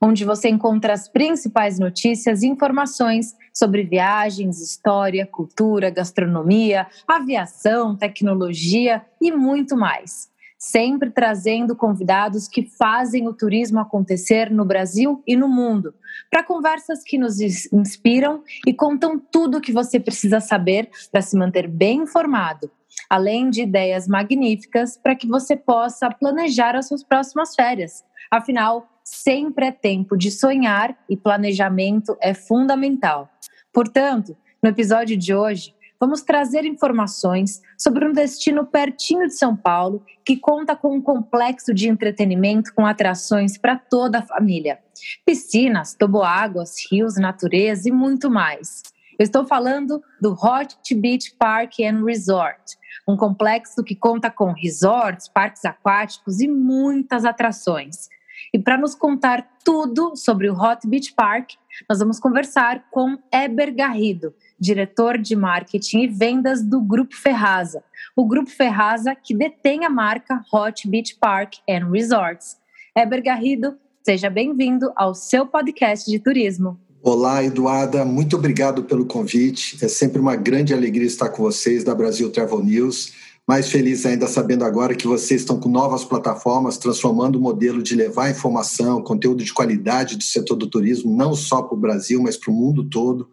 onde você encontra as principais notícias e informações sobre viagens, história, cultura, gastronomia, aviação, tecnologia e muito mais. Sempre trazendo convidados que fazem o turismo acontecer no Brasil e no mundo, para conversas que nos inspiram e contam tudo o que você precisa saber para se manter bem informado além de ideias magníficas para que você possa planejar as suas próximas férias. Afinal, sempre é tempo de sonhar e planejamento é fundamental. Portanto, no episódio de hoje, vamos trazer informações sobre um destino pertinho de São Paulo que conta com um complexo de entretenimento com atrações para toda a família. Piscinas, toboáguas, rios, natureza e muito mais. Eu estou falando do Hot Beach Park and Resort, um complexo que conta com resorts, parques aquáticos e muitas atrações. E para nos contar tudo sobre o Hot Beach Park, nós vamos conversar com Eber Garrido, diretor de marketing e vendas do Grupo Ferraza. O Grupo Ferraza que detém a marca Hot Beach Park and Resorts. Eber Garrido, seja bem-vindo ao seu podcast de turismo. Olá, Eduarda, muito obrigado pelo convite. É sempre uma grande alegria estar com vocês da Brasil Travel News mais feliz ainda sabendo agora que vocês estão com novas plataformas transformando o modelo de levar informação, conteúdo de qualidade do setor do turismo, não só para o Brasil, mas para o mundo todo,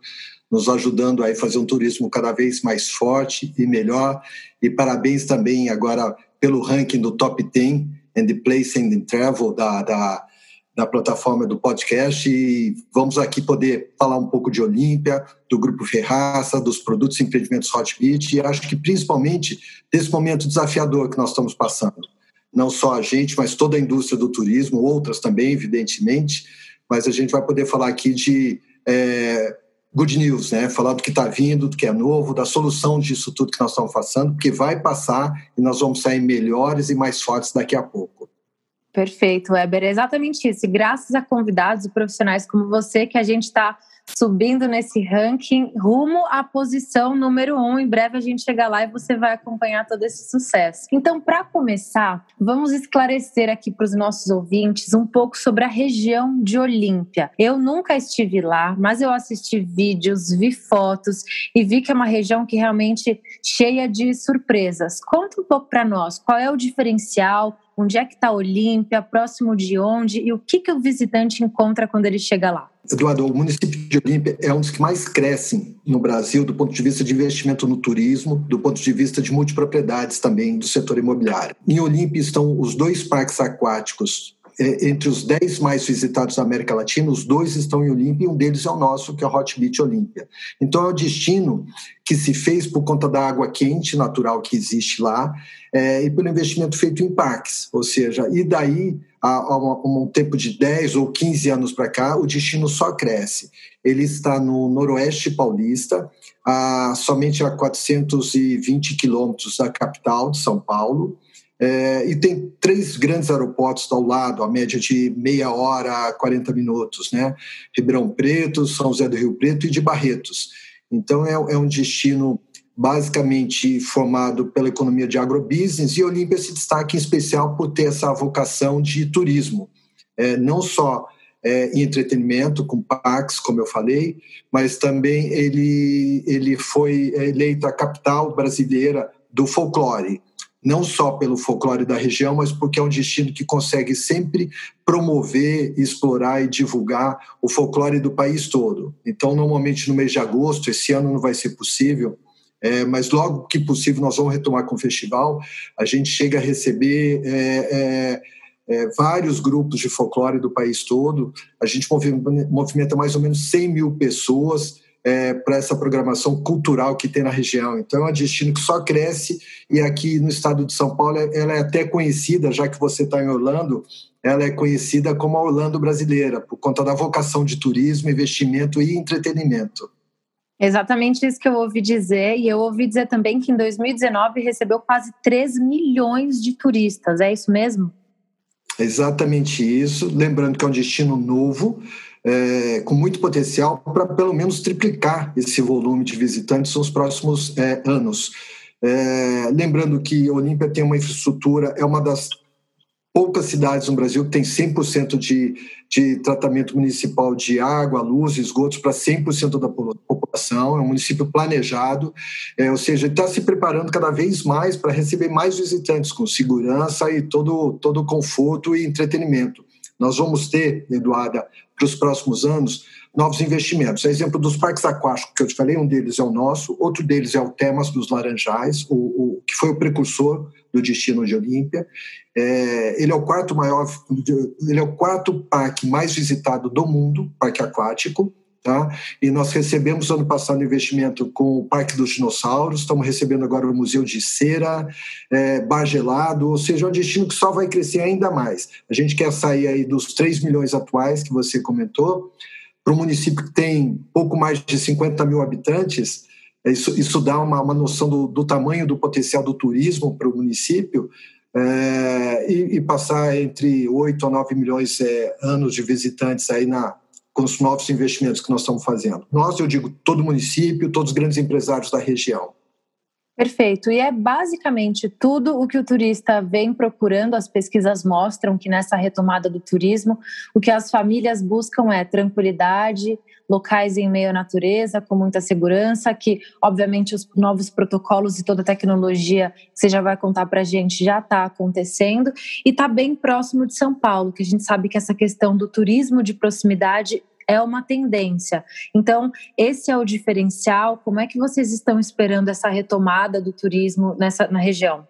nos ajudando a fazer um turismo cada vez mais forte e melhor. E parabéns também agora pelo ranking do Top 10 and the Place and Travel da, da da plataforma do podcast e vamos aqui poder falar um pouco de Olímpia, do Grupo Ferraça, dos produtos e empreendimentos Hot Beach e acho que principalmente desse momento desafiador que nós estamos passando. Não só a gente, mas toda a indústria do turismo, outras também, evidentemente, mas a gente vai poder falar aqui de é, good news, né? Falar do que está vindo, do que é novo, da solução disso tudo que nós estamos passando, porque vai passar e nós vamos sair melhores e mais fortes daqui a pouco. Perfeito, Weber. É exatamente isso. E graças a convidados e profissionais como você que a gente está subindo nesse ranking rumo à posição número um. Em breve a gente chega lá e você vai acompanhar todo esse sucesso. Então, para começar, vamos esclarecer aqui para os nossos ouvintes um pouco sobre a região de Olímpia. Eu nunca estive lá, mas eu assisti vídeos, vi fotos e vi que é uma região que realmente cheia de surpresas. Conta um pouco para nós qual é o diferencial onde é que está Olímpia, próximo de onde e o que, que o visitante encontra quando ele chega lá? Eduardo, o município de Olímpia é um dos que mais crescem no Brasil do ponto de vista de investimento no turismo, do ponto de vista de multipropriedades também do setor imobiliário. Em Olímpia estão os dois parques aquáticos entre os 10 mais visitados da América Latina, os dois estão em Olímpia e um deles é o nosso, que é o Hot Beach Olímpia. Então é o destino que se fez por conta da água quente natural que existe lá é, e pelo investimento feito em parques, ou seja, e daí há, um tempo de 10 ou 15 anos para cá, o destino só cresce. Ele está no noroeste paulista, a, somente a 420 quilômetros da capital de São Paulo, é, e tem três grandes aeroportos ao lado, a média de meia hora a 40 minutos, né? Ribeirão Preto, São José do Rio Preto e de Barretos. Então, é, é um destino basicamente formado pela economia de agrobusiness e Olímpia se destaca em especial por ter essa vocação de turismo, é, não só é, em entretenimento, com parques, como eu falei, mas também ele, ele foi eleito a capital brasileira do folclore não só pelo folclore da região, mas porque é um destino que consegue sempre promover, explorar e divulgar o folclore do país todo. Então, normalmente no mês de agosto, esse ano não vai ser possível, é, mas logo que possível nós vamos retomar com o festival. A gente chega a receber é, é, é vários grupos de folclore do país todo. A gente movimenta mais ou menos 100 mil pessoas é, para essa programação cultural que tem na região. Então, é um destino que só cresce e aqui no estado de São Paulo ela é até conhecida, já que você está em Orlando, ela é conhecida como a Orlando brasileira, por conta da vocação de turismo, investimento e entretenimento. Exatamente isso que eu ouvi dizer, e eu ouvi dizer também que em 2019 recebeu quase 3 milhões de turistas, é isso mesmo? Exatamente isso. Lembrando que é um destino novo, é, com muito potencial para pelo menos triplicar esse volume de visitantes nos próximos é, anos. É, lembrando que Olímpia tem uma infraestrutura, é uma das poucas cidades no Brasil que tem 100% de, de tratamento municipal de água, luz, esgotos para 100% da população. É um município planejado, é, ou seja, está se preparando cada vez mais para receber mais visitantes com segurança e todo, todo conforto e entretenimento. Nós vamos ter, Eduarda, para os próximos anos, novos investimentos. exemplo dos parques aquáticos que eu te falei, um deles é o nosso, outro deles é o Temas dos Laranjais, o, o que foi o precursor do destino de Olímpia. É, ele é o quarto maior, ele é o quarto parque mais visitado do mundo, parque aquático. Tá? E nós recebemos ano passado investimento com o Parque dos Dinossauros, estamos recebendo agora o Museu de Cera, é, Bar Gelado, ou seja, é um destino que só vai crescer ainda mais. A gente quer sair aí dos 3 milhões atuais que você comentou, para um município que tem pouco mais de 50 mil habitantes, é, isso, isso dá uma, uma noção do, do tamanho do potencial do turismo para o município, é, e, e, passar entre 8 a 9 milhões é, anos de visitantes aí na, com os novos investimentos que nós estamos fazendo. Nós, eu digo, todo município, todos os grandes empresários da região. Perfeito. E é basicamente tudo o que o turista vem procurando. As pesquisas mostram que nessa retomada do turismo, o que as famílias buscam é tranquilidade, locais em meio à natureza, com muita segurança, que obviamente os novos protocolos e toda a tecnologia que você já vai contar para a gente já está acontecendo e está bem próximo de São Paulo, que a gente sabe que essa questão do turismo de proximidade é uma tendência. Então, esse é o diferencial. Como é que vocês estão esperando essa retomada do turismo nessa, na região?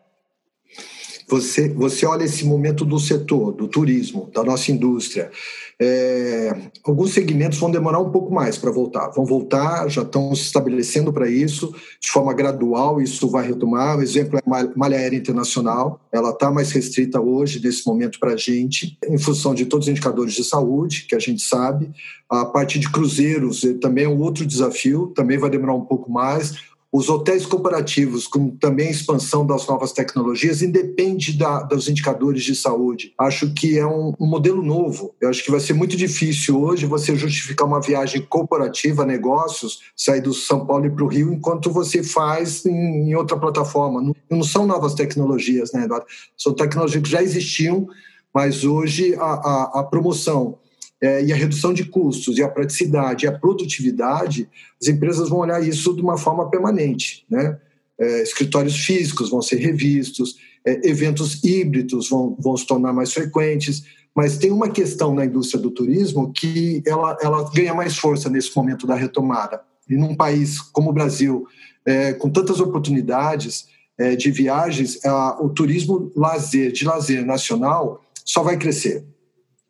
Você, você olha esse momento do setor, do turismo, da nossa indústria. É, alguns segmentos vão demorar um pouco mais para voltar. Vão voltar, já estão se estabelecendo para isso, de forma gradual, isso vai retomar. O exemplo é a malha aérea internacional, ela está mais restrita hoje, nesse momento, para a gente, em função de todos os indicadores de saúde, que a gente sabe. A parte de cruzeiros também é um outro desafio, também vai demorar um pouco mais os hotéis corporativos, com também a expansão das novas tecnologias, independe da, dos indicadores de saúde. Acho que é um, um, modelo novo. Eu acho que vai ser muito difícil hoje você justificar uma viagem corporativa, negócios, sair do São Paulo e para o Rio, enquanto você faz em, em outra plataforma. Não, não, são novas tecnologias, né, Eduardo? São tecnologias que já existiam, mas hoje a, a, a promoção é, e a redução de custos e a praticidade e a produtividade, as empresas vão olhar isso de uma forma permanente. Né? É, escritórios físicos vão ser revistos, é, eventos híbridos vão, vão se tornar mais frequentes, mas tem uma questão na indústria do turismo que ela, ela ganha mais força nesse momento da retomada. E num país como o Brasil, é, com tantas oportunidades é, de viagens, o turismo lazer, de lazer nacional só vai crescer.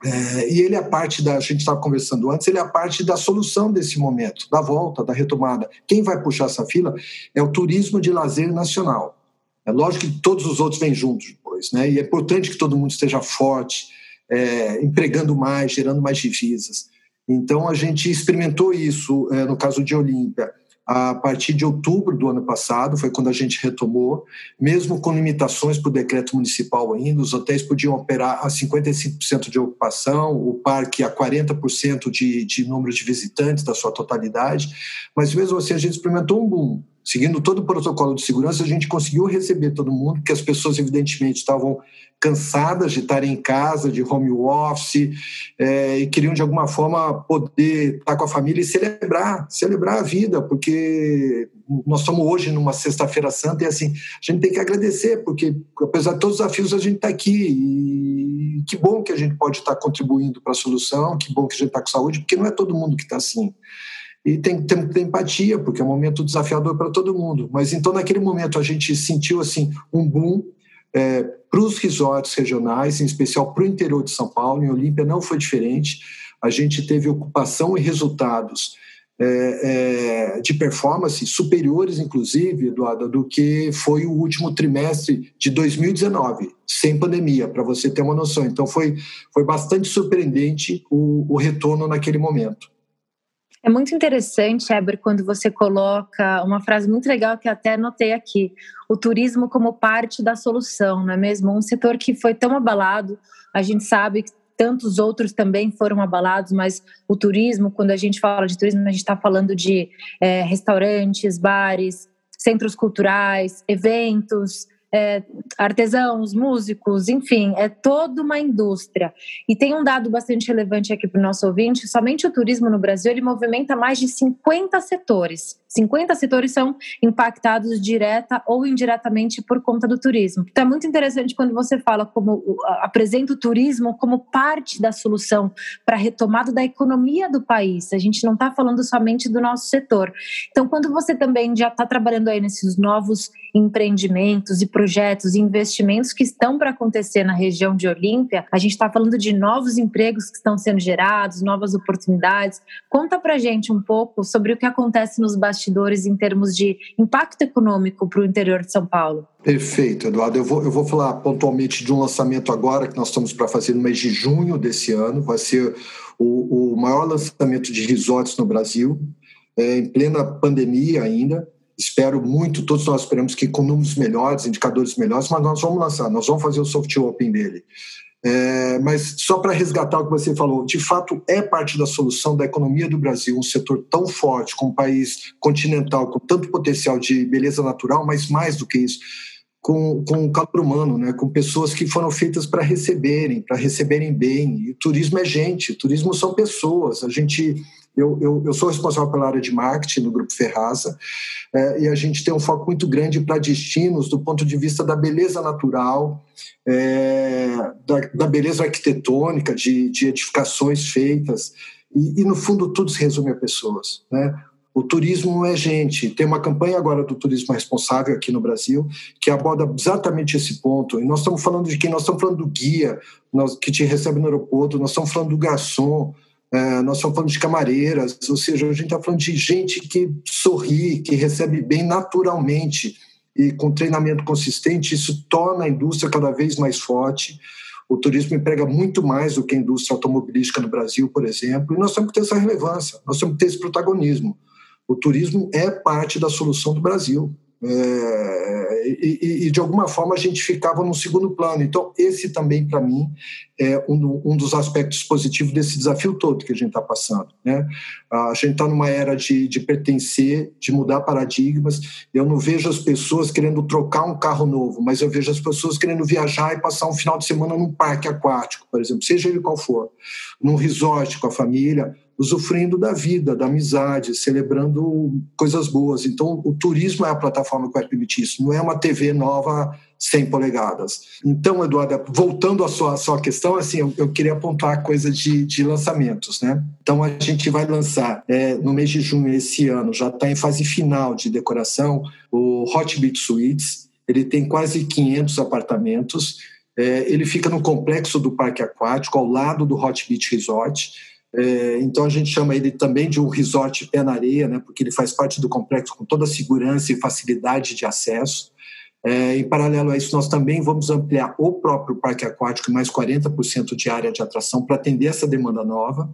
É, e ele é parte da, a gente estava conversando antes, ele é parte da solução desse momento, da volta, da retomada. Quem vai puxar essa fila é o turismo de lazer nacional. É lógico que todos os outros vêm juntos depois, né? E é importante que todo mundo esteja forte, é, empregando mais, gerando mais divisas. Então a gente experimentou isso é, no caso de Olímpia a partir de outubro do ano passado, foi quando a gente retomou, mesmo com limitações o decreto municipal ainda, os hotéis podiam operar a 55% de ocupação, o parque a 40% de, de número de visitantes da sua totalidade, mas mesmo assim a gente experimentou um boom. Seguindo todo o protocolo de segurança, a gente conseguiu receber todo mundo, porque as pessoas, evidentemente, estavam cansadas de estarem em casa, de home office, é, e queriam, de alguma forma, poder estar com a família e celebrar, celebrar a vida, porque nós estamos hoje numa Sexta-feira Santa e, assim, a gente tem que agradecer, porque, apesar de todos os desafios, a gente está aqui. E que bom que a gente pode estar contribuindo para a solução, que bom que a gente está com saúde, porque não é todo mundo que está assim. E tem, que ter empatia, porque é um momento desafiador para todo mundo. Mas então, naquele momento, a gente sentiu assim um boom é, para os resorts regionais, em especial para o interior de São Paulo. Em Olímpia não foi diferente. A gente teve ocupação e resultados é, é, de performance superiores, inclusive, Eduardo, do que foi o último trimestre de 2019, sem pandemia, para você ter uma noção. Então, foi, foi bastante surpreendente o, o retorno naquele momento. É muito interessante, Eber, quando você coloca uma frase muito legal que até anotei aqui: o turismo como parte da solução, não é mesmo? Um setor que foi tão abalado, a gente sabe que tantos outros também foram abalados, mas o turismo, quando a gente fala de turismo, a gente está falando de é, restaurantes, bares, centros culturais, eventos, é, artesãos, músicos, enfim, é toda uma indústria. E tem um dado bastante relevante aqui para o nosso ouvinte: somente o turismo no Brasil ele movimenta mais de 50 setores. 50 setores são impactados direta ou indiretamente por conta do turismo. Então é muito interessante quando você fala como apresenta o turismo como parte da solução para a retomada da economia do país. A gente não está falando somente do nosso setor. Então, quando você também já está trabalhando aí nesses novos empreendimentos e projetos e investimentos que estão para acontecer na região de Olímpia, a gente está falando de novos empregos que estão sendo gerados, novas oportunidades. Conta para gente um pouco sobre o que acontece nos bastidores em termos de impacto econômico para o interior de São Paulo? Perfeito, Eduardo. Eu vou, eu vou falar pontualmente de um lançamento agora que nós estamos para fazer no mês de junho desse ano. Vai ser o, o maior lançamento de resorts no Brasil, é, em plena pandemia ainda. Espero muito, todos nós esperamos que com números melhores, indicadores melhores, mas nós vamos lançar, nós vamos fazer o soft open dele. É, mas só para resgatar o que você falou, de fato é parte da solução da economia do Brasil, um setor tão forte, com um país continental, com tanto potencial de beleza natural, mas mais do que isso, com, com calor humano, né? com pessoas que foram feitas para receberem, para receberem bem. E turismo é gente, turismo são pessoas. A gente eu, eu, eu, sou responsável pela área de marketing no Grupo Ferraza é, e a gente tem um foco muito grande para destinos do ponto de vista da beleza natural, é, da, da, beleza arquitetônica, de, de edificações feitas. E, e, no fundo, tudo se resume a pessoas. Né? O turismo é gente. Tem uma campanha agora do turismo responsável aqui no Brasil que aborda exatamente esse ponto. E nós estamos falando de quem? Nós estamos falando do guia nós, que te recebe no aeroporto, nós estamos falando do garçom, é, nós estamos falando de camareiras, ou seja, a gente está falando de gente que sorri, que recebe bem naturalmente e com treinamento consistente, isso torna a indústria cada vez mais forte. O turismo emprega muito mais do que a indústria automobilística no Brasil, por exemplo, e nós temos que ter essa relevância, nós temos que ter esse protagonismo. O turismo é parte da solução do Brasil. É, e, e, de alguma forma a gente ficava no segundo plano. Então, esse também, para mim, é um, um, dos aspectos positivos desse desafio todo que a gente está passando. Né? A gente está numa era de, de pertencer, de mudar paradigmas. Eu não vejo as pessoas querendo trocar um carro novo, mas eu vejo as pessoas querendo viajar e passar um final de semana num parque aquático, por exemplo, seja ele qual for, num resort com a família usufruindo da vida, da amizade, celebrando coisas boas. Então, o turismo é a plataforma que vai permitir isso, não é uma TV nova 100 polegadas. Então, Eduardo, voltando à sua, à sua questão, assim, eu, eu queria apontar a coisa de, de, lançamentos, né? Então, a gente vai lançar é, no mês de junho esse ano, já está em fase final de decoração, o Hot Beach Suites. Ele tem quase 500 apartamentos. É, ele fica no complexo do Parque Aquático, ao lado do Hot Beach Resort. É, então a gente chama ele também de um resort pé na areia, né, porque ele faz parte do complexo com toda a segurança e facilidade de acesso. É, em paralelo a isso, nós também vamos ampliar o próprio parque aquático mais 40% de área de atração para atender essa demanda nova.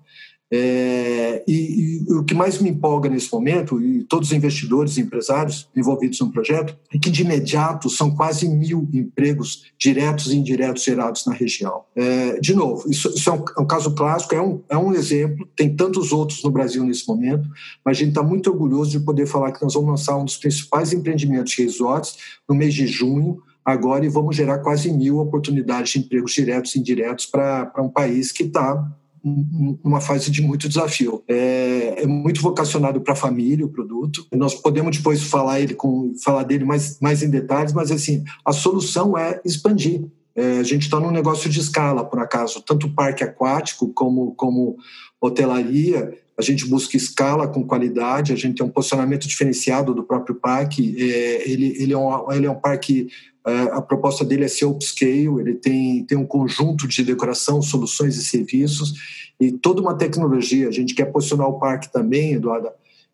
É, e, e, o que mais me empolga nesse momento, e todos os investidores e empresários envolvidos no projeto, é que de imediato são quase mil empregos diretos e indiretos gerados na região. É, de novo, isso, isso é, um, é, um, caso clássico, é um, é um exemplo, tem tantos outros no Brasil nesse momento, mas a gente está muito orgulhoso de poder falar que nós vamos lançar um dos principais empreendimentos de resorts no mês de junho, agora, e vamos gerar quase mil oportunidades de empregos diretos e indiretos para um país que está uma fase de muito desafio. É, é muito vocacionado para a família o produto. Nós podemos depois falar ele com falar dele mais, mais em detalhes, mas assim a solução é expandir. É, a gente está num negócio de escala, por acaso, tanto parque aquático como como hotelaria. A gente busca escala com qualidade, a gente tem um posicionamento diferenciado do próprio parque. É, ele, ele, é um, ele é um parque a proposta dele é ser upscale, ele tem, tem um conjunto de decoração, soluções e serviços e toda uma tecnologia. A gente quer posicionar o parque também, Eduardo,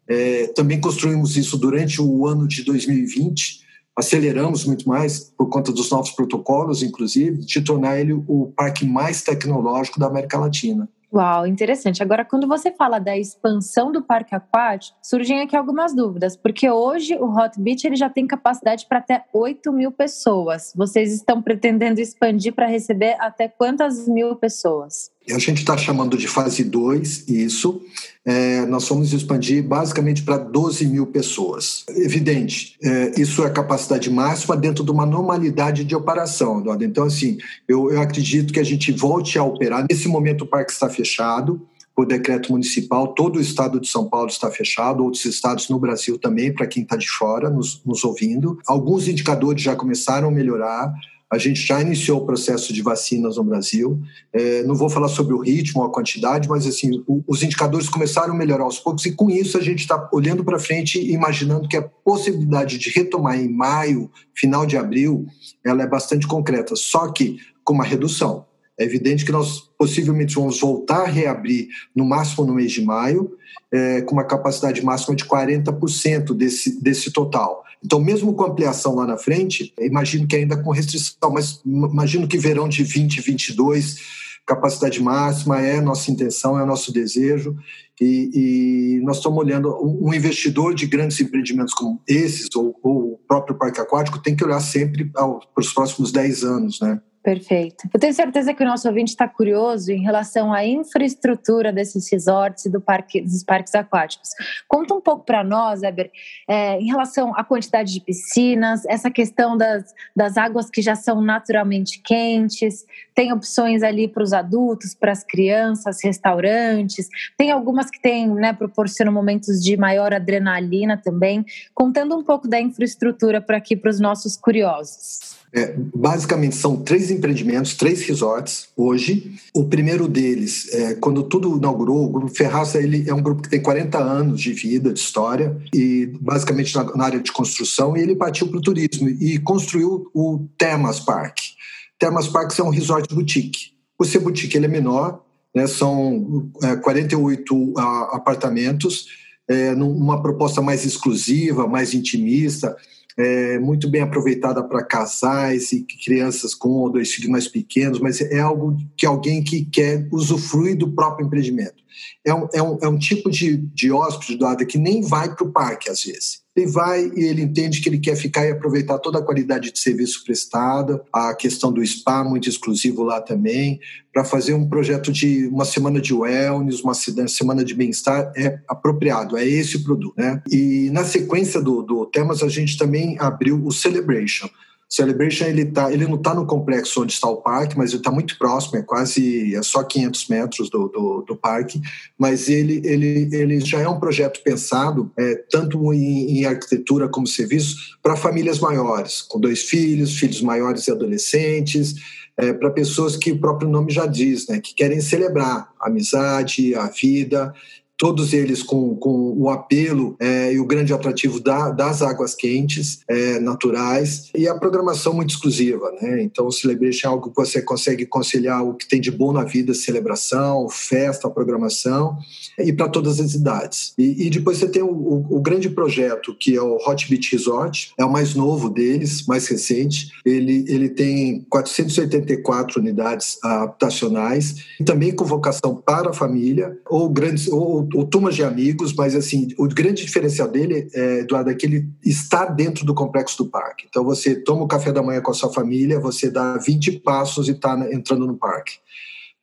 É, também construímos isso durante o ano de 2020, aceleramos muito mais por conta dos novos protocolos, inclusive, de tornar ele o parque mais tecnológico da América Latina. Uau, interessante. Agora, quando você fala da expansão do parque aquático, surgem aqui algumas dúvidas, porque hoje o Hot Beach ele já tem capacidade para até 8 mil pessoas. Vocês estão pretendendo expandir para receber até quantas mil pessoas? A gente está chamando de fase 2, isso. É, nós vamos expandir basicamente para 12 mil pessoas. Evidente, é, isso é capacidade máxima dentro de uma normalidade de operação, Eduardo. Então, assim, eu, eu acredito que a gente volte a operar. Nesse momento, o parque está fechado por decreto municipal, todo o estado de São Paulo está fechado, outros estados no Brasil também, para quem está de fora nos, nos ouvindo. Alguns indicadores já começaram a melhorar. A gente já iniciou o processo de vacinas no Brasil. É, não vou falar sobre o ritmo, a quantidade, mas assim, o, os indicadores começaram a melhorar aos poucos e com isso a gente está olhando para frente e imaginando que a possibilidade de retomar em maio, final de abril, ela é bastante concreta, só que com uma redução. É evidente que nós possivelmente vamos voltar a reabrir no máximo no mês de maio, é, com uma capacidade máxima de 40% desse, desse total. Então, mesmo com ampliação lá na frente, imagino que ainda com restrição, mas imagino que verão de 2022, capacidade máxima é nossa intenção, é nosso desejo. E, e nós estamos olhando, um investidor de grandes empreendimentos como esses, ou, ou o próprio parque aquático, tem que olhar sempre para os próximos 10 anos, né? Perfeito. Eu tenho certeza que o nosso ouvinte está curioso em relação à infraestrutura desses resorts e do parque, dos parques aquáticos. Conta um pouco para nós, Eber, é, em relação à quantidade de piscinas, essa questão das, das águas que já são naturalmente quentes, tem opções ali para os adultos, para as crianças, restaurantes, tem algumas que têm, né, proporcionam momentos de maior adrenalina também. Contando um pouco da infraestrutura para aqui para os nossos curiosos. É, basicamente são três empreendimentos, três resorts hoje. O primeiro deles, é, quando tudo inaugurou, o Grupo Ferraça ele é um grupo que tem 40 anos de vida, de história, e basicamente na, na área de construção, e ele partiu para o turismo e construiu o Temas Park. Temas Park é um resort boutique. O ser boutique ele é menor, né, são é, 48 a, apartamentos, é, numa proposta mais exclusiva, mais intimista, é, muito bem aproveitada para casais e crianças com dois filhos mais pequenos, mas é algo que alguém que quer usufruir do próprio empreendimento. É um, é um, é um tipo de, de hóspede, Eduardo, que nem vai para o parque às vezes ele vai e ele entende que ele quer ficar e aproveitar toda a qualidade de serviço prestado, a questão do spa muito exclusivo lá também, para fazer um projeto de uma semana de wellness, uma semana de bem-estar é apropriado, é esse o produto, né? E na sequência do, do temas a gente também abriu o Celebration, Celebration ele, tá, ele não está no complexo onde está o parque, mas ele está muito próximo, é quase é só 500 metros do, do, do, parque. Mas ele, ele, ele já é um projeto pensado é, tanto em, em arquitetura como serviço para famílias maiores, com dois filhos, filhos maiores e adolescentes, é, para pessoas que o próprio nome já diz, né, que querem celebrar a amizade, a vida todos eles com, com o apelo é, e o grande atrativo da, das águas quentes é, naturais e a programação muito exclusiva. Né? Então, o Celebration é algo que você consegue conciliar o que tem de bom na vida, celebração, festa, programação, e para todas as idades. E, e depois você tem o, o, o, grande projeto, que é o Hot Beach Resort, é o mais novo deles, mais recente. Ele, ele tem 484 unidades habitacionais, também com vocação para a família, ou grandes ou ou, turmas de amigos, mas assim, o grande diferencial dele, é, Eduardo, é que ele está dentro do complexo do parque. Então você toma o café da manhã com a sua família, você dá 20 passos e está entrando no parque.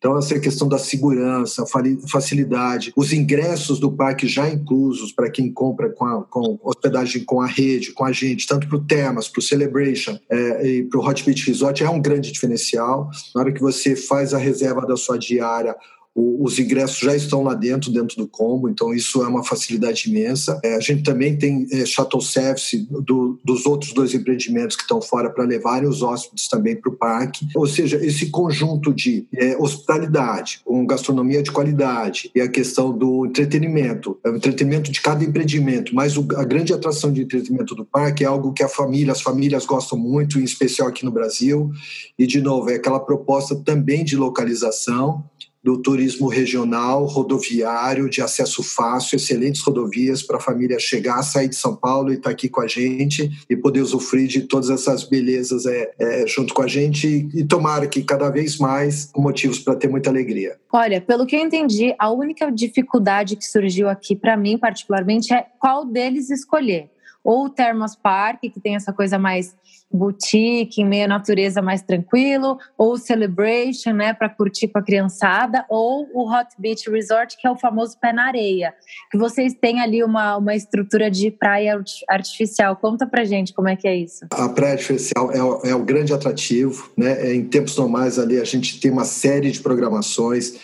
Então, essa questão da segurança, facilidade, os ingressos do parque já inclusos para quem compra com, a, com, hospedagem com a rede, com a gente, tanto para o Temas, para o Celebration é, e para o Hot Beach Resort, é um grande diferencial. Na hora que você faz a reserva da sua diária, os ingressos já estão lá dentro, dentro do combo, então isso é uma facilidade imensa. É, a gente também tem é, shuttle service do, dos outros dois empreendimentos que estão fora para levarem os hóspedes também para o parque. Ou seja, esse conjunto de é, hospitalidade, com gastronomia de qualidade e a questão do entretenimento, é o entretenimento de cada empreendimento, mas o, a grande atração de entretenimento do parque é algo que a família, as famílias gostam muito, em especial aqui no Brasil. E, de novo, é aquela proposta também de localização do turismo regional, rodoviário, de acesso fácil, excelentes rodovias para a família chegar, sair de São Paulo e estar tá aqui com a gente e poder usufruir de todas essas belezas é, é junto com a gente e tomara que cada vez mais motivos para ter muita alegria. Olha, pelo que eu entendi, a única dificuldade que surgiu aqui para mim particularmente é qual deles escolher ou o Thermos Park, que tem essa coisa mais boutique, em meio à natureza mais tranquilo, ou Celebration, né, para curtir com a criançada, ou o Hot Beach Resort, que é o famoso pé na areia, que vocês têm ali uma, uma estrutura de praia artificial. Conta pra gente como é que é isso. A praia artificial é o, é o grande atrativo, né? É, em tempos normais ali a gente tem uma série de programações,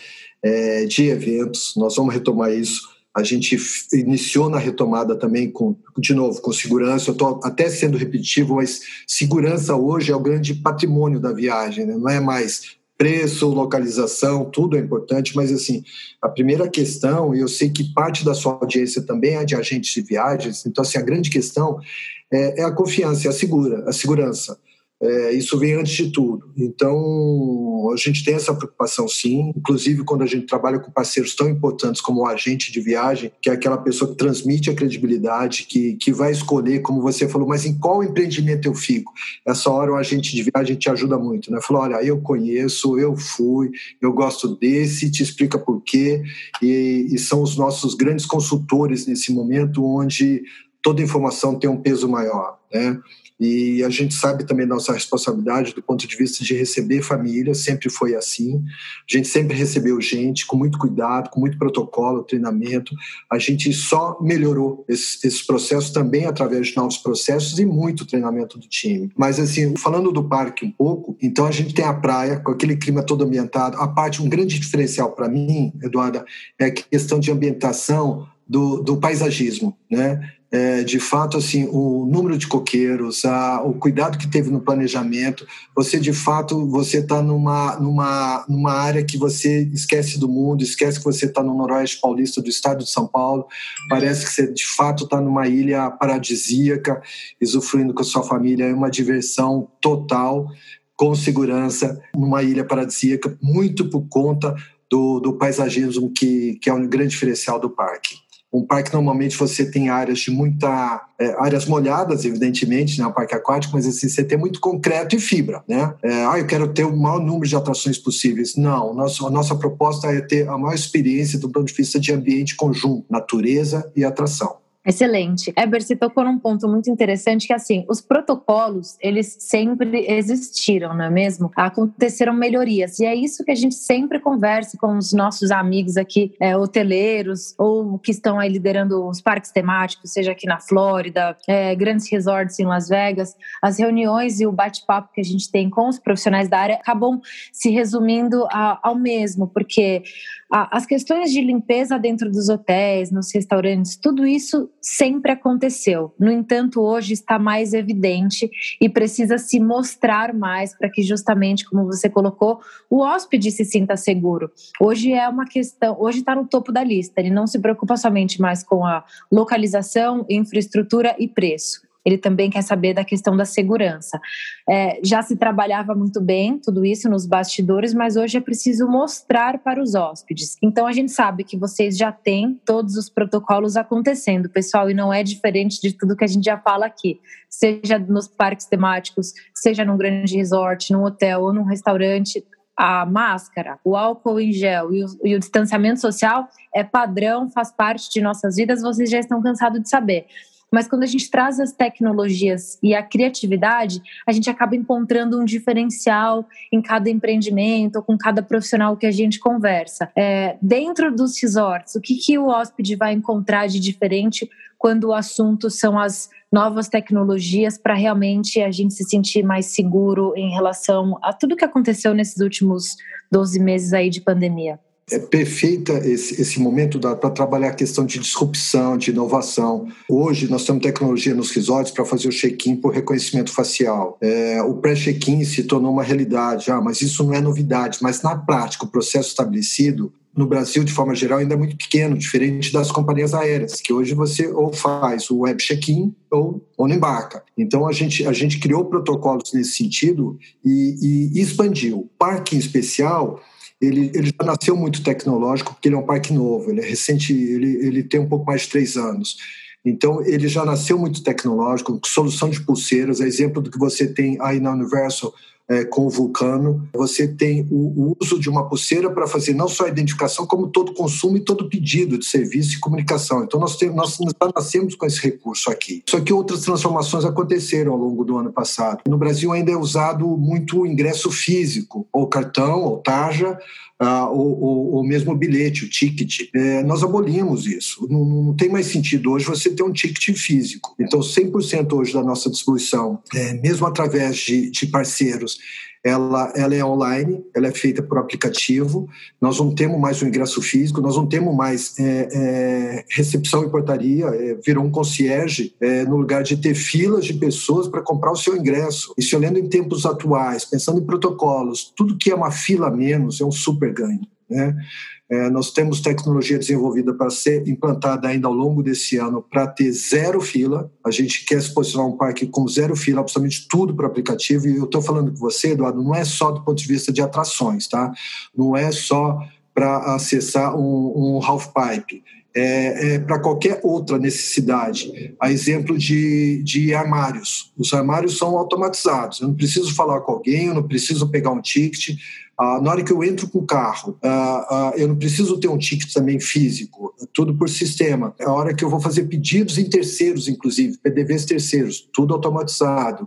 é, de eventos, nós vamos retomar isso a gente iniciou na retomada também com, de novo, com segurança. Eu estou até sendo repetitivo, mas segurança hoje é o grande patrimônio da viagem, né? não é mais preço, localização, tudo é importante, mas assim, a primeira questão, e eu sei que parte da sua audiência também é de agentes de viagens, então assim, a grande questão é, é a confiança, é a segura, a segurança. É, isso vem antes de tudo. Então, a gente tem essa preocupação sim, inclusive quando a gente trabalha com parceiros tão importantes como o agente de viagem, que é aquela pessoa que transmite a credibilidade, que, que vai escolher, como você falou, mas em qual empreendimento eu fico? Essa hora o agente de viagem te ajuda muito, né? Falou, olha, eu conheço, eu fui, eu gosto desse, te explica por quê, e, e são os nossos grandes consultores nesse momento onde toda informação tem um peso maior, né? E a gente sabe também nossa responsabilidade do ponto de vista de receber família, sempre foi assim. A gente sempre recebeu gente com muito cuidado, com muito protocolo, treinamento. A gente só melhorou esses, esses processos também através de novos processos e muito treinamento do time. Mas, assim, falando do parque um pouco, então a gente tem a praia com aquele clima todo ambientado. A parte, um grande diferencial para mim, Eduarda, é a questão de ambientação do, do paisagismo, né? É, de fato assim o número de coqueiros, a, o cuidado que teve no planejamento. Você de fato você está numa, numa, numa área que você esquece do mundo, esquece que você está no noroeste paulista do estado de São Paulo. Parece que você de fato está numa ilha paradisíaca, usufruindo com a sua família, é uma diversão total, com segurança, numa ilha paradisíaca, muito por conta do, do paisagismo que, que é um grande diferencial do parque. Um parque normalmente você tem áreas de muita é, áreas molhadas, evidentemente, né, um parque aquático, mas assim, você tem muito concreto e fibra, né? É, ah, eu quero ter o maior número de atrações possíveis. Não, nosso, a nossa proposta é ter a maior experiência do ponto de vista de ambiente conjunto, natureza e atração. Excelente. Eber, você tocou num ponto muito interessante que, assim, os protocolos, eles sempre existiram, não é mesmo? Aconteceram melhorias. E é isso que a gente sempre conversa com os nossos amigos aqui, é, hoteleiros, ou que estão aí liderando os parques temáticos, seja aqui na Flórida, é, grandes resorts em Las Vegas. As reuniões e o bate-papo que a gente tem com os profissionais da área acabam se resumindo a, ao mesmo, porque as questões de limpeza dentro dos hotéis, nos restaurantes, tudo isso sempre aconteceu. No entanto, hoje está mais evidente e precisa se mostrar mais para que justamente, como você colocou, o hóspede se sinta seguro. Hoje é uma questão, hoje está no topo da lista. Ele não se preocupa somente mais com a localização, infraestrutura e preço ele também quer saber da questão da segurança. É, já se trabalhava muito bem tudo isso nos bastidores, mas hoje é preciso mostrar para os hóspedes. Então a gente sabe que vocês já têm todos os protocolos acontecendo, pessoal, e não é diferente de tudo que a gente já fala aqui, seja nos parques temáticos, seja num grande resort, num hotel ou num restaurante a máscara, o álcool em gel e o, e o, distanciamento social é padrão, faz parte de nossas vidas, vocês já estão cansados de saber. Mas quando a gente traz as tecnologias e a criatividade, a gente acaba encontrando um diferencial em cada empreendimento ou com cada profissional que a gente conversa. É, dentro dos resorts, o que, que o hóspede vai encontrar de diferente quando o assunto são as novas tecnologias para realmente a gente se sentir mais seguro em relação a tudo que aconteceu nesses últimos 12 meses aí de pandemia? É perfeita esse, esse momento para trabalhar a questão de disrupção, de inovação. Hoje nós temos tecnologia nos resorts para fazer o check-in por reconhecimento facial. É, o pré-check-in se tornou uma realidade, ah, mas isso não é novidade. Mas na prática, o processo estabelecido no Brasil, de forma geral, ainda é muito pequeno, diferente das companhias aéreas, que hoje você ou faz o web check-in ou, ou não embarca. Então, a gente, a gente criou protocolos nesse sentido e, e expandiu. O parque em especial, ele, ele já nasceu muito tecnológico, porque ele é um parque novo, ele é recente, ele, ele tem um pouco mais de três anos. Então, ele já nasceu muito tecnológico, solução de pulseiras, é exemplo do que você tem aí na Universal é, com o Vulcano. Você tem o, o uso de uma pulseira para fazer não só a identificação, como todo consumo e todo pedido de serviço e comunicação. Então, nós, nós nascemos com esse recurso aqui. Só que outras transformações aconteceram ao longo do ano passado. No Brasil ainda é usado muito o ingresso físico, ou cartão, ou tarja, ah, ou, ou, ou, mesmo o bilhete, o ticket. É, nós abolimos isso. Não, não, tem mais sentido hoje você ter um ticket físico. Então, 100% hoje da nossa distribuição, é, mesmo através de, de parceiros, ela, ela é online, ela é feita por aplicativo, nós não temos mais o ingresso físico, nós não temos mais é, é, recepção e portaria, é, virou um concierge é, no lugar de ter filas de pessoas para comprar o seu ingresso. E se olhando em tempos atuais, pensando em protocolos, tudo que é uma fila menos é um super ganho. Né? É, nós temos tecnologia desenvolvida para ser implantada ainda ao longo desse ano para ter zero fila. A gente quer se posicionar um parque com zero fila, absolutamente tudo para aplicativo. E eu estou falando com você, Eduardo, não é só do ponto de vista de atrações, tá? Não é só para acessar um, um half pipe é, é para qualquer outra necessidade. A exemplo de, de armários. Os armários são automatizados. Eu não preciso falar com alguém, eu não preciso pegar um ticket. Ah, na hora que eu entro com o carro, ah, ah, eu não preciso ter um ticket também físico, tudo por sistema. É a hora que eu vou fazer pedidos em terceiros, inclusive, PDVs terceiros, tudo automatizado.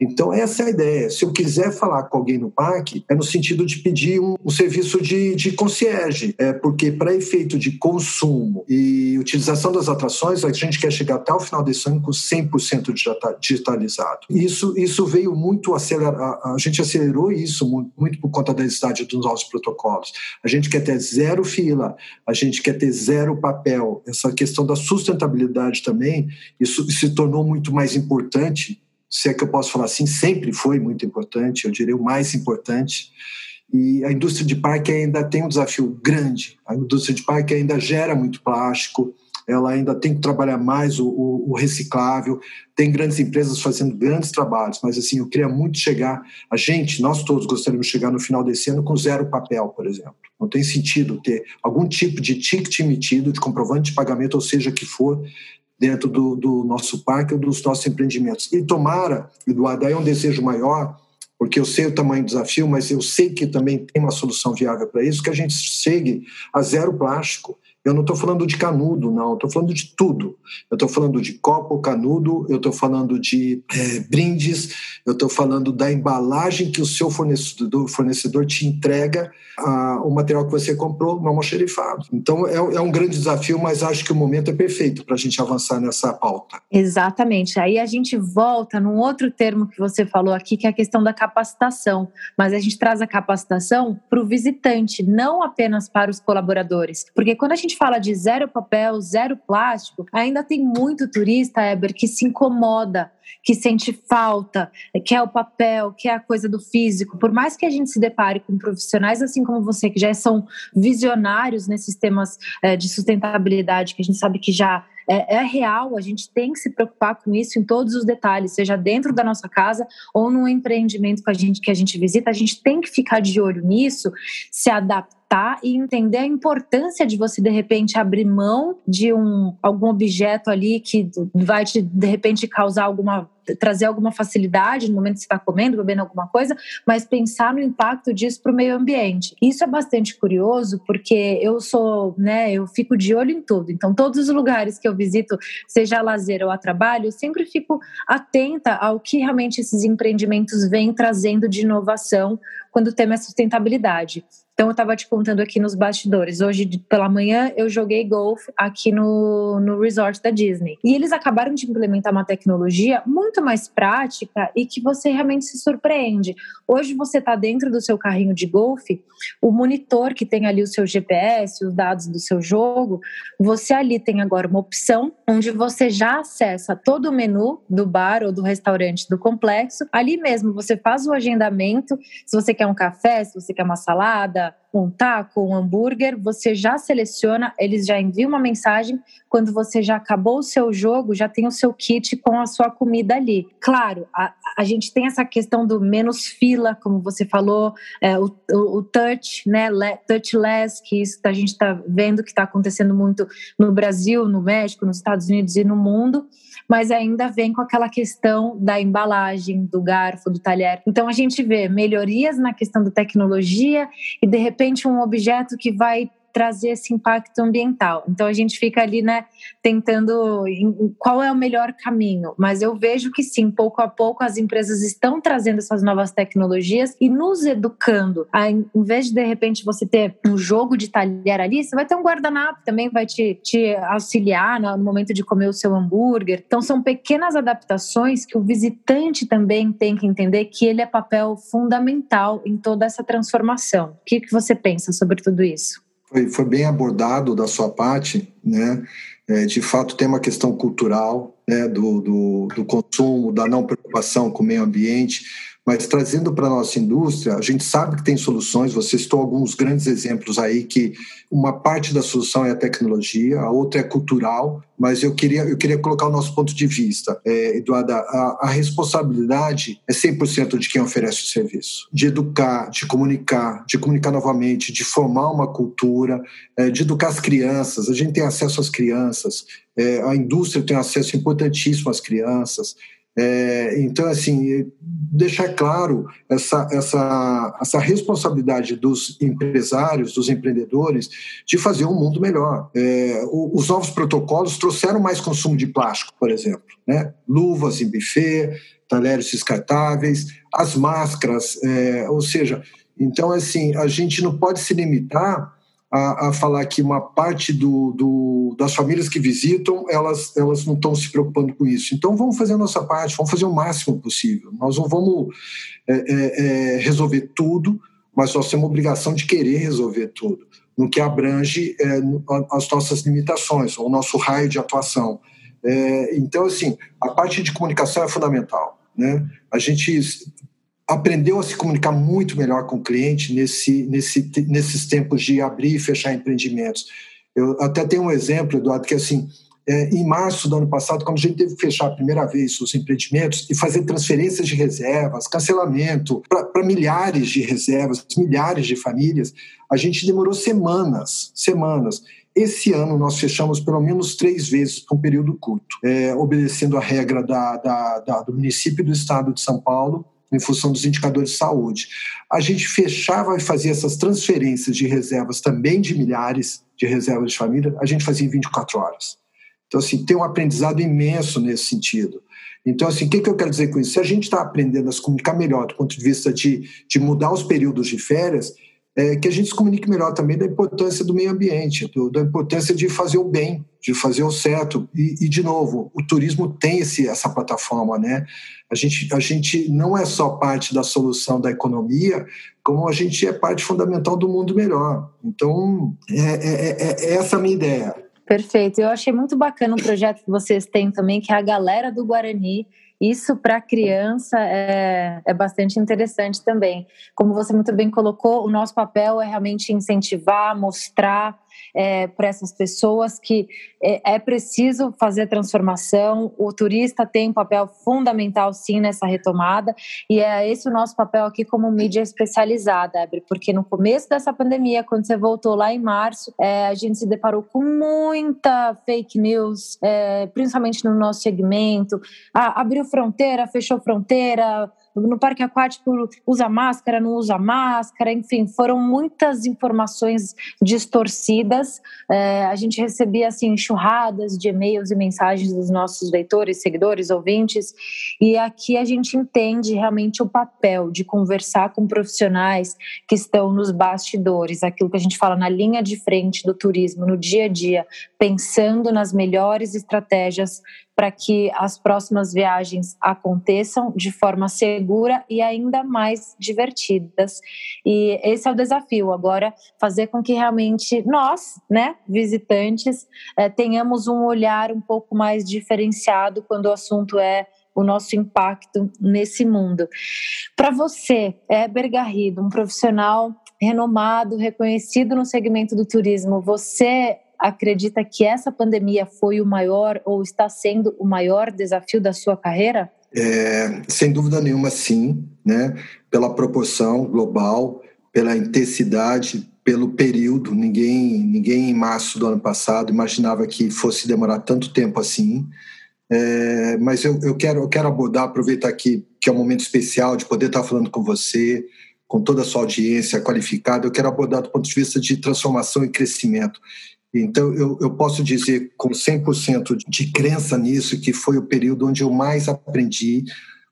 Então, essa é a ideia. Se eu quiser falar com alguém no parque, é no sentido de pedir um, um serviço de, de concierge, é, porque para efeito de consumo e utilização das atrações, a gente quer chegar até o final desse ano com 100% digitalizado. Isso, isso veio muito acelerar, a gente acelerou isso muito, muito por conta da necessidade dos nossos protocolos. A gente quer ter zero fila, a gente quer ter zero papel. Essa questão da sustentabilidade também, isso se tornou muito mais importante se é que eu posso falar assim, sempre foi muito importante, eu diria o mais importante. E a indústria de parque ainda tem um desafio grande. A indústria de parque ainda gera muito plástico, ela ainda tem que trabalhar mais o, o, o, reciclável. Tem grandes empresas fazendo grandes trabalhos, mas assim, eu queria muito chegar, a gente, nós todos gostaríamos de chegar no final desse ano com zero papel, por exemplo. Não tem sentido ter algum tipo de ticket emitido, de comprovante de pagamento, ou seja que for, dentro do, do nosso parque ou dos nossos empreendimentos. E tomara, Eduardo, aí é um desejo maior, porque eu sei o tamanho do desafio, mas eu sei que também tem uma solução viável para isso, que a gente chegue a zero plástico. Eu não estou falando de canudo, não, estou falando de tudo. Eu estou falando de copo, canudo, eu estou falando de é, brindes, eu estou falando da embalagem que o seu fornecedor, fornecedor te entrega a, o material que você comprou no almoxerifado. Então é, é um grande desafio, mas acho que o momento é perfeito para a gente avançar nessa pauta. Exatamente. Aí a gente volta num outro termo que você falou aqui, que é a questão da capacitação. Mas a gente traz a capacitação para o visitante, não apenas para os colaboradores. Porque quando a gente gente fala de zero papel, zero plástico, ainda tem muito turista, Eber, que se incomoda, que sente falta, quer o papel, quer a coisa do físico. Por mais que a gente se depare com profissionais assim como você, que já são visionários nesses temas é, de sustentabilidade, que a gente sabe que já é, é, real, a gente tem que se preocupar com isso em todos os detalhes, seja dentro da nossa casa ou no empreendimento que a gente, que a gente visita, a gente tem que ficar de olho nisso, se adaptar e entender a importância de você de repente abrir mão de um algum objeto ali que vai te de repente causar alguma trazer alguma facilidade no momento que você está comendo, bebendo alguma coisa, mas pensar no impacto disso para o meio ambiente. Isso é bastante curioso porque eu sou, né, eu fico de olho em tudo. Então, todos os lugares que eu visito, seja lazer ou a trabalho, eu sempre fico atenta ao que realmente esses empreendimentos vêm trazendo de inovação quando o tema é sustentabilidade. Então, eu estava te contando aqui nos bastidores. Hoje, pela manhã, eu joguei golfe aqui no, no resort da Disney. E eles acabaram de implementar uma tecnologia muito mais prática e que você realmente se surpreende. Hoje, você está dentro do seu carrinho de golfe, o monitor que tem ali o seu GPS, os dados do seu jogo, você ali tem agora uma opção onde você já acessa todo o menu do bar ou do restaurante do complexo. Ali mesmo, você faz o agendamento, se você quer um café, se você quer uma salada, the um taco, um hambúrguer, você já seleciona, eles já enviam uma mensagem. Quando você já acabou o seu jogo, já tem o seu kit com a sua comida ali. Claro, a, a gente tem essa questão do menos fila, como você falou, é, o, o, o, touch, né, touchless, que isso a gente está vendo que está acontecendo muito no Brasil, no México, nos Estados Unidos e no mundo mas ainda vem com aquela questão da embalagem, do garfo, do talher. Então a gente vê melhorias na questão da tecnologia e de repente um objeto que vai trazer esse impacto ambiental. Então a gente fica ali, né, tentando qual é o melhor caminho. Mas eu vejo que sim, pouco a pouco as empresas estão trazendo essas novas tecnologias e nos educando. Em vez de de repente você ter um jogo de talher ali, você vai ter um guardanapo também vai te, te auxiliar no momento de comer o seu hambúrguer. Então são pequenas adaptações que o visitante também tem que entender que ele é papel fundamental em toda essa transformação. O que, que você pensa sobre tudo isso? Foi, foi bem abordado da sua parte, né? É, de fato tem uma questão cultural né, do, do, do, consumo, da não preocupação com o meio ambiente, mas trazendo para a nossa indústria, a gente sabe que tem soluções, você citou alguns grandes exemplos aí que uma parte da solução é a tecnologia, a outra é cultural, mas eu queria, eu queria colocar o nosso ponto de vista. É, Eduarda, a, a responsabilidade é 100% de quem oferece o serviço. De educar, de comunicar, de comunicar novamente, de formar uma cultura, é, de educar as crianças. A gente tem acesso às crianças, é, a indústria tem acesso importantíssimo às crianças. É, então, assim, deixar claro essa, essa, essa responsabilidade dos empresários, dos empreendedores, de fazer um mundo melhor. É, os novos protocolos trouxeram mais consumo de plástico, por exemplo, né? luvas em buffet, talheres descartáveis, as máscaras, é, ou seja, então, assim, a gente não pode se limitar a, a falar que uma parte do, do, das famílias que visitam, elas, elas não estão se preocupando com isso. Então, vamos fazer a nossa parte, vamos fazer o máximo possível. Nós não vamos é, é, é resolver tudo, mas nós temos a obrigação de querer resolver tudo, no que abrange é, as nossas limitações, o nosso raio de atuação. É, então, assim, a parte de comunicação é fundamental. Né? A gente aprendeu a se comunicar muito melhor com o cliente nesse, nesse, nesses tempos de abrir e fechar empreendimentos. Eu até tenho um exemplo, Eduardo, que assim, é, em março do ano passado, quando a gente teve que fechar a primeira vez os empreendimentos e fazer transferências de reservas, cancelamento para milhares de reservas, milhares de famílias, a gente demorou semanas, semanas. Esse ano nós fechamos pelo menos três vezes por um período curto, é, obedecendo a regra da, da, da, do município e do estado de São Paulo em função dos indicadores de saúde. A gente fechava e fazia essas transferências de reservas também de milhares de reservas de família, a gente fazia em 24 horas. Então, assim, tem um aprendizado imenso nesse sentido. Então, assim, o que, eu quero dizer com isso? Se a gente está aprendendo a se comunicar melhor do ponto de vista de, de mudar os períodos de férias, é, que a gente se comunique melhor também da importância do meio ambiente, do, da importância de fazer o bem, de fazer o certo. E, e, de novo, o turismo tem esse, essa plataforma, né? A gente, a gente não é só parte da solução da economia, como a gente é parte fundamental do mundo melhor. Então, é, é, é, é essa a minha ideia. Perfeito. Eu achei muito bacana o projeto que vocês têm também, que é a galera do Guarani isso para criança é, é bastante interessante também. Como você muito bem colocou, o nosso papel é realmente incentivar, mostrar é, para essas pessoas que é, é, preciso fazer transformação. O turista tem um papel fundamental, sim, nessa retomada, e é esse o nosso papel aqui como mídia especializada, Ebre, porque no começo dessa pandemia, quando você voltou lá em março, é, a gente se deparou com muita fake news, é, principalmente no nosso segmento. Ah, abriu fronteira, fechou fronteira no parque aquático usa máscara, não usa máscara, enfim, foram muitas informações distorcidas. É, a gente recebia assim enxurradas de e-mails e mensagens dos nossos leitores, seguidores, ouvintes, e aqui a gente entende realmente o papel de conversar com profissionais que estão nos bastidores, aquilo que a gente fala na linha de frente do turismo, no dia a dia, pensando nas melhores estratégias para que as próximas viagens aconteçam de forma segura e ainda mais divertidas. E esse é o desafio agora, fazer com que realmente nós, né, visitantes, eh, tenhamos um olhar um pouco mais diferenciado quando o assunto é o nosso impacto nesse mundo. Para você, Heber Garrido, um profissional renomado, reconhecido no segmento do turismo, você acredita que essa pandemia foi o maior ou está sendo o maior desafio da sua carreira? É, sem dúvida nenhuma, sim, né? Pela proporção global, pela intensidade, pelo período. Ninguém, ninguém em março do ano passado imaginava que fosse demorar tanto tempo assim. É, mas eu, eu, quero, eu quero abordar, aproveitar aqui que é um momento especial de poder estar falando com você, com toda a sua audiência qualificada. Eu quero abordar do ponto de vista de transformação e crescimento. Então, eu, eu posso dizer com 100% de crença nisso que foi o período onde eu mais aprendi,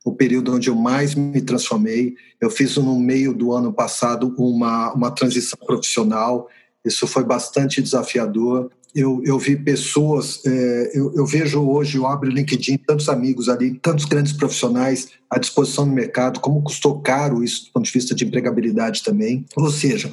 o período onde eu mais me transformei. Eu fiz no meio do ano passado uma, uma transição profissional, isso foi bastante desafiador. Eu, eu vi pessoas, é, eu, eu, vejo hoje, eu abro o LinkedIn, tantos amigos ali, tantos grandes profissionais à disposição no mercado, como custou caro isso do ponto de vista de empregabilidade também. Ou seja,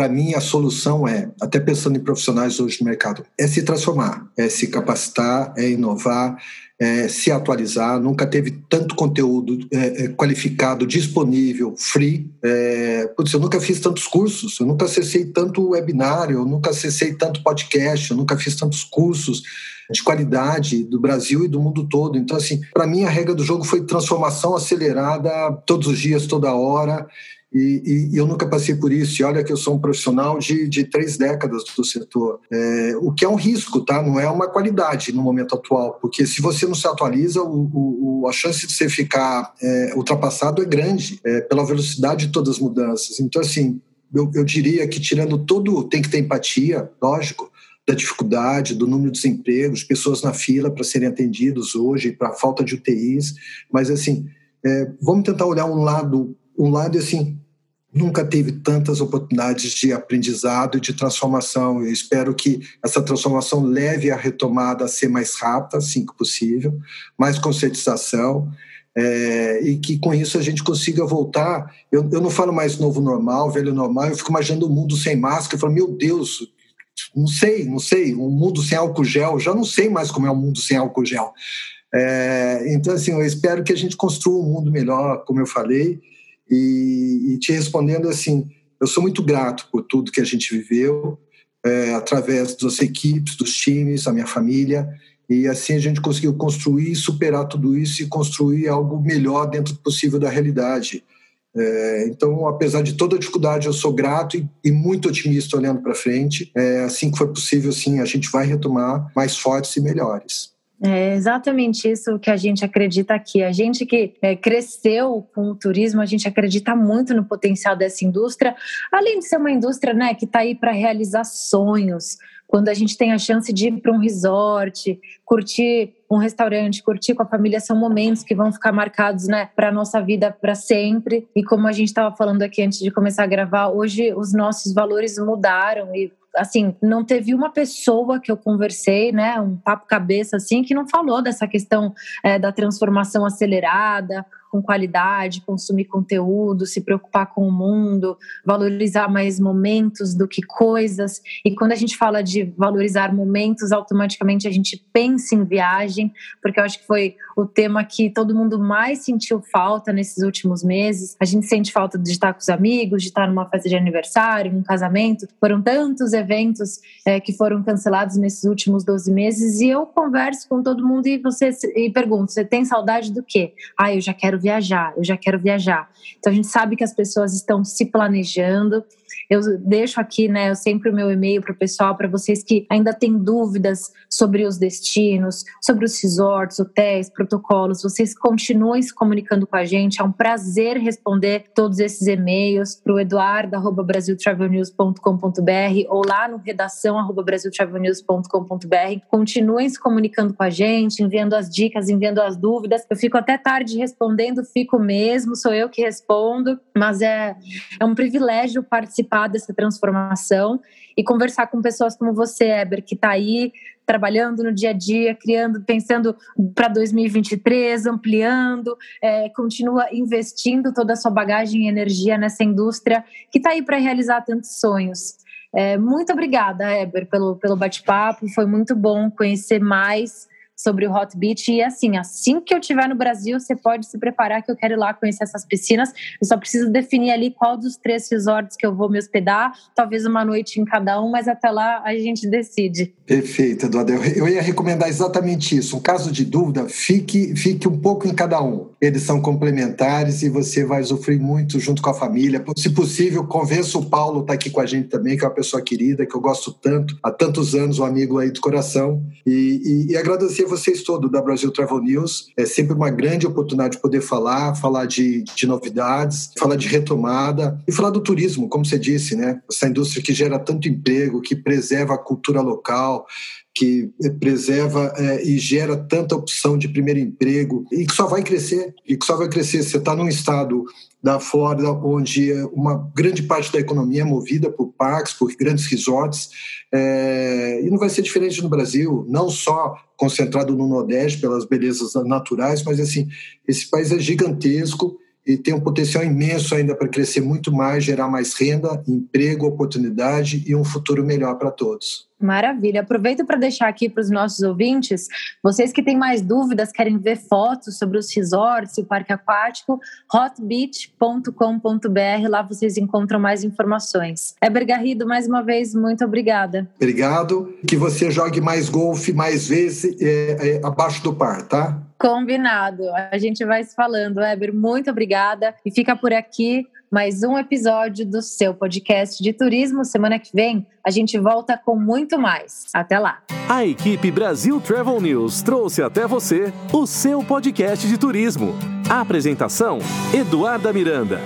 para mim, a solução é, até pensando em profissionais hoje no mercado, é se transformar, é se capacitar, é inovar, é se atualizar. Nunca teve tanto conteúdo é, é, qualificado, disponível, free. É, putz, eu nunca fiz tantos cursos, eu nunca acessei tanto webinário, eu nunca acessei tanto podcast, eu nunca fiz tantos cursos de qualidade do Brasil e do mundo todo. Então, assim, para mim, a regra do jogo foi transformação acelerada todos os dias, toda hora. E, e, eu nunca passei por isso. E olha que eu sou um profissional de, de três décadas do setor, é, o que é um risco, tá? Não é uma qualidade no momento atual, porque se você não se atualiza, o, o, a chance de você ficar é, ultrapassado é grande é, pela velocidade de todas as mudanças. Então, assim, eu, eu diria que tirando todo, tem que ter empatia, lógico, da dificuldade, do número de desempregos, pessoas na fila para serem atendidos hoje, para a falta de UTIs, mas assim, é, vamos tentar olhar um lado um lado assim nunca teve tantas oportunidades de aprendizado e de transformação. Eu espero que essa transformação leve a retomada a ser mais rápida, assim que possível, mais conscientização, é, e que com isso a gente consiga voltar. Eu, eu não falo mais novo normal, velho normal, eu fico imaginando um mundo sem máscara. Eu falo, meu Deus, não sei, não sei, um mundo sem álcool gel, já não sei mais como é um mundo sem álcool gel. É, então, assim, eu espero que a gente construa um mundo melhor, como eu falei, e, e te respondendo assim, eu sou muito grato por tudo que a gente viveu, é, através das equipes, dos times, a minha família, e assim a gente conseguiu construir, superar tudo isso e construir algo melhor dentro do possível da realidade. É, então, apesar de toda a dificuldade, eu sou grato e, e muito otimista olhando para frente. É, assim que for possível, sim, a gente vai retomar mais fortes e melhores. É exatamente isso que a gente acredita aqui. A gente que é, cresceu com o turismo, a gente acredita muito no potencial dessa indústria, além de ser uma indústria né, que está aí para realizar sonhos. Quando a gente tem a chance de ir para um resort, curtir um restaurante, curtir com a família, são momentos que vão ficar marcados né, para a nossa vida para sempre. E como a gente estava falando aqui antes de começar a gravar, hoje os nossos valores mudaram e assim, não teve uma pessoa que eu conversei, né, um papo cabeça assim, que não falou dessa questão é, da transformação acelerada, com qualidade, consumir conteúdo, se preocupar com o mundo, valorizar mais momentos do que coisas. E quando a gente fala de valorizar momentos, automaticamente a gente pensa em viagem, porque eu acho que foi o tema que todo mundo mais sentiu falta nesses últimos meses. A gente sente falta de estar com os amigos, de estar numa festa de aniversário, num casamento. Foram tantos eventos é, que foram cancelados nesses últimos 12 meses e eu converso com todo mundo e você e pergunto: você tem saudade do quê? Ah, eu já quero viajar, eu já quero viajar. Então a gente sabe que as pessoas estão se planejando. Eu deixo aqui, né, sempre o meu e-mail para o pessoal, para vocês que ainda têm dúvidas sobre os destinos, sobre os resorts, hotéis, protocolos. Vocês continuem se comunicando com a gente. É um prazer responder todos esses e-mails para o eduardo@brasiltravelnews.com.br ou lá no redação@brasiltravelnews.com.br. Continuem se comunicando com a gente, enviando as dicas, enviando as dúvidas. Eu fico até tarde respondendo, fico mesmo, sou eu que respondo, mas é, é um privilégio participar dessa transformação e conversar com pessoas como você, Eber, que está aí trabalhando no dia a dia, criando, pensando para 2023, ampliando, é, continua investindo toda a sua bagagem e energia nessa indústria que está aí para realizar tantos sonhos. É, muito obrigada, Eber, pelo, pelo bate-papo. Foi muito bom conhecer mais sobre o Hot Beach. E assim, assim que eu estiver no Brasil, você pode se preparar que eu quero ir lá conhecer essas piscinas. Eu só preciso definir ali qual dos três resorts que eu vou me hospedar, talvez uma noite em cada um, mas até lá a gente decide. Perfeito, Eduardo. Eu ia recomendar exatamente isso. Um caso de dúvida, fique, fique um pouco em cada um. Eles são complementares e você vai sofrer muito junto com a família. Se possível, convença o Paulo estar tá aqui com a gente também, que é uma pessoa querida, que eu gosto tanto, há tantos anos, um amigo aí do coração. E, e, e agradecer vocês todos da Brasil Travel News. É sempre uma grande oportunidade de poder falar, falar de, de novidades, falar de retomada e falar do turismo, como você disse, né? Essa indústria que gera tanto emprego, que preserva a cultura local, que preserva é, e gera tanta opção de primeiro emprego e que só vai crescer e que só vai crescer. Você está num estado da Flórida onde uma grande parte da economia é movida por parques, por grandes resorts é, e não vai ser diferente no Brasil, não só concentrado no Nordeste pelas belezas naturais, mas assim esse país é gigantesco e tem um potencial imenso ainda para crescer muito mais, gerar mais renda, emprego, oportunidade e um futuro melhor para todos. Maravilha. Aproveito para deixar aqui para os nossos ouvintes, vocês que têm mais dúvidas, querem ver fotos sobre os resorts e o parque aquático, hotbeach.com.br, lá vocês encontram mais informações. Eber Garrido, mais uma vez, muito obrigada. Obrigado. Que você jogue mais golfe mais vezes é, é, abaixo do par, tá? Combinado. A gente vai se falando. Eber, muito obrigada. E fica por aqui mais um episódio do seu podcast de turismo. Semana que vem a gente volta com muito mais. Até lá. A equipe Brasil Travel News trouxe até você o seu podcast de turismo. A apresentação: Eduarda Miranda.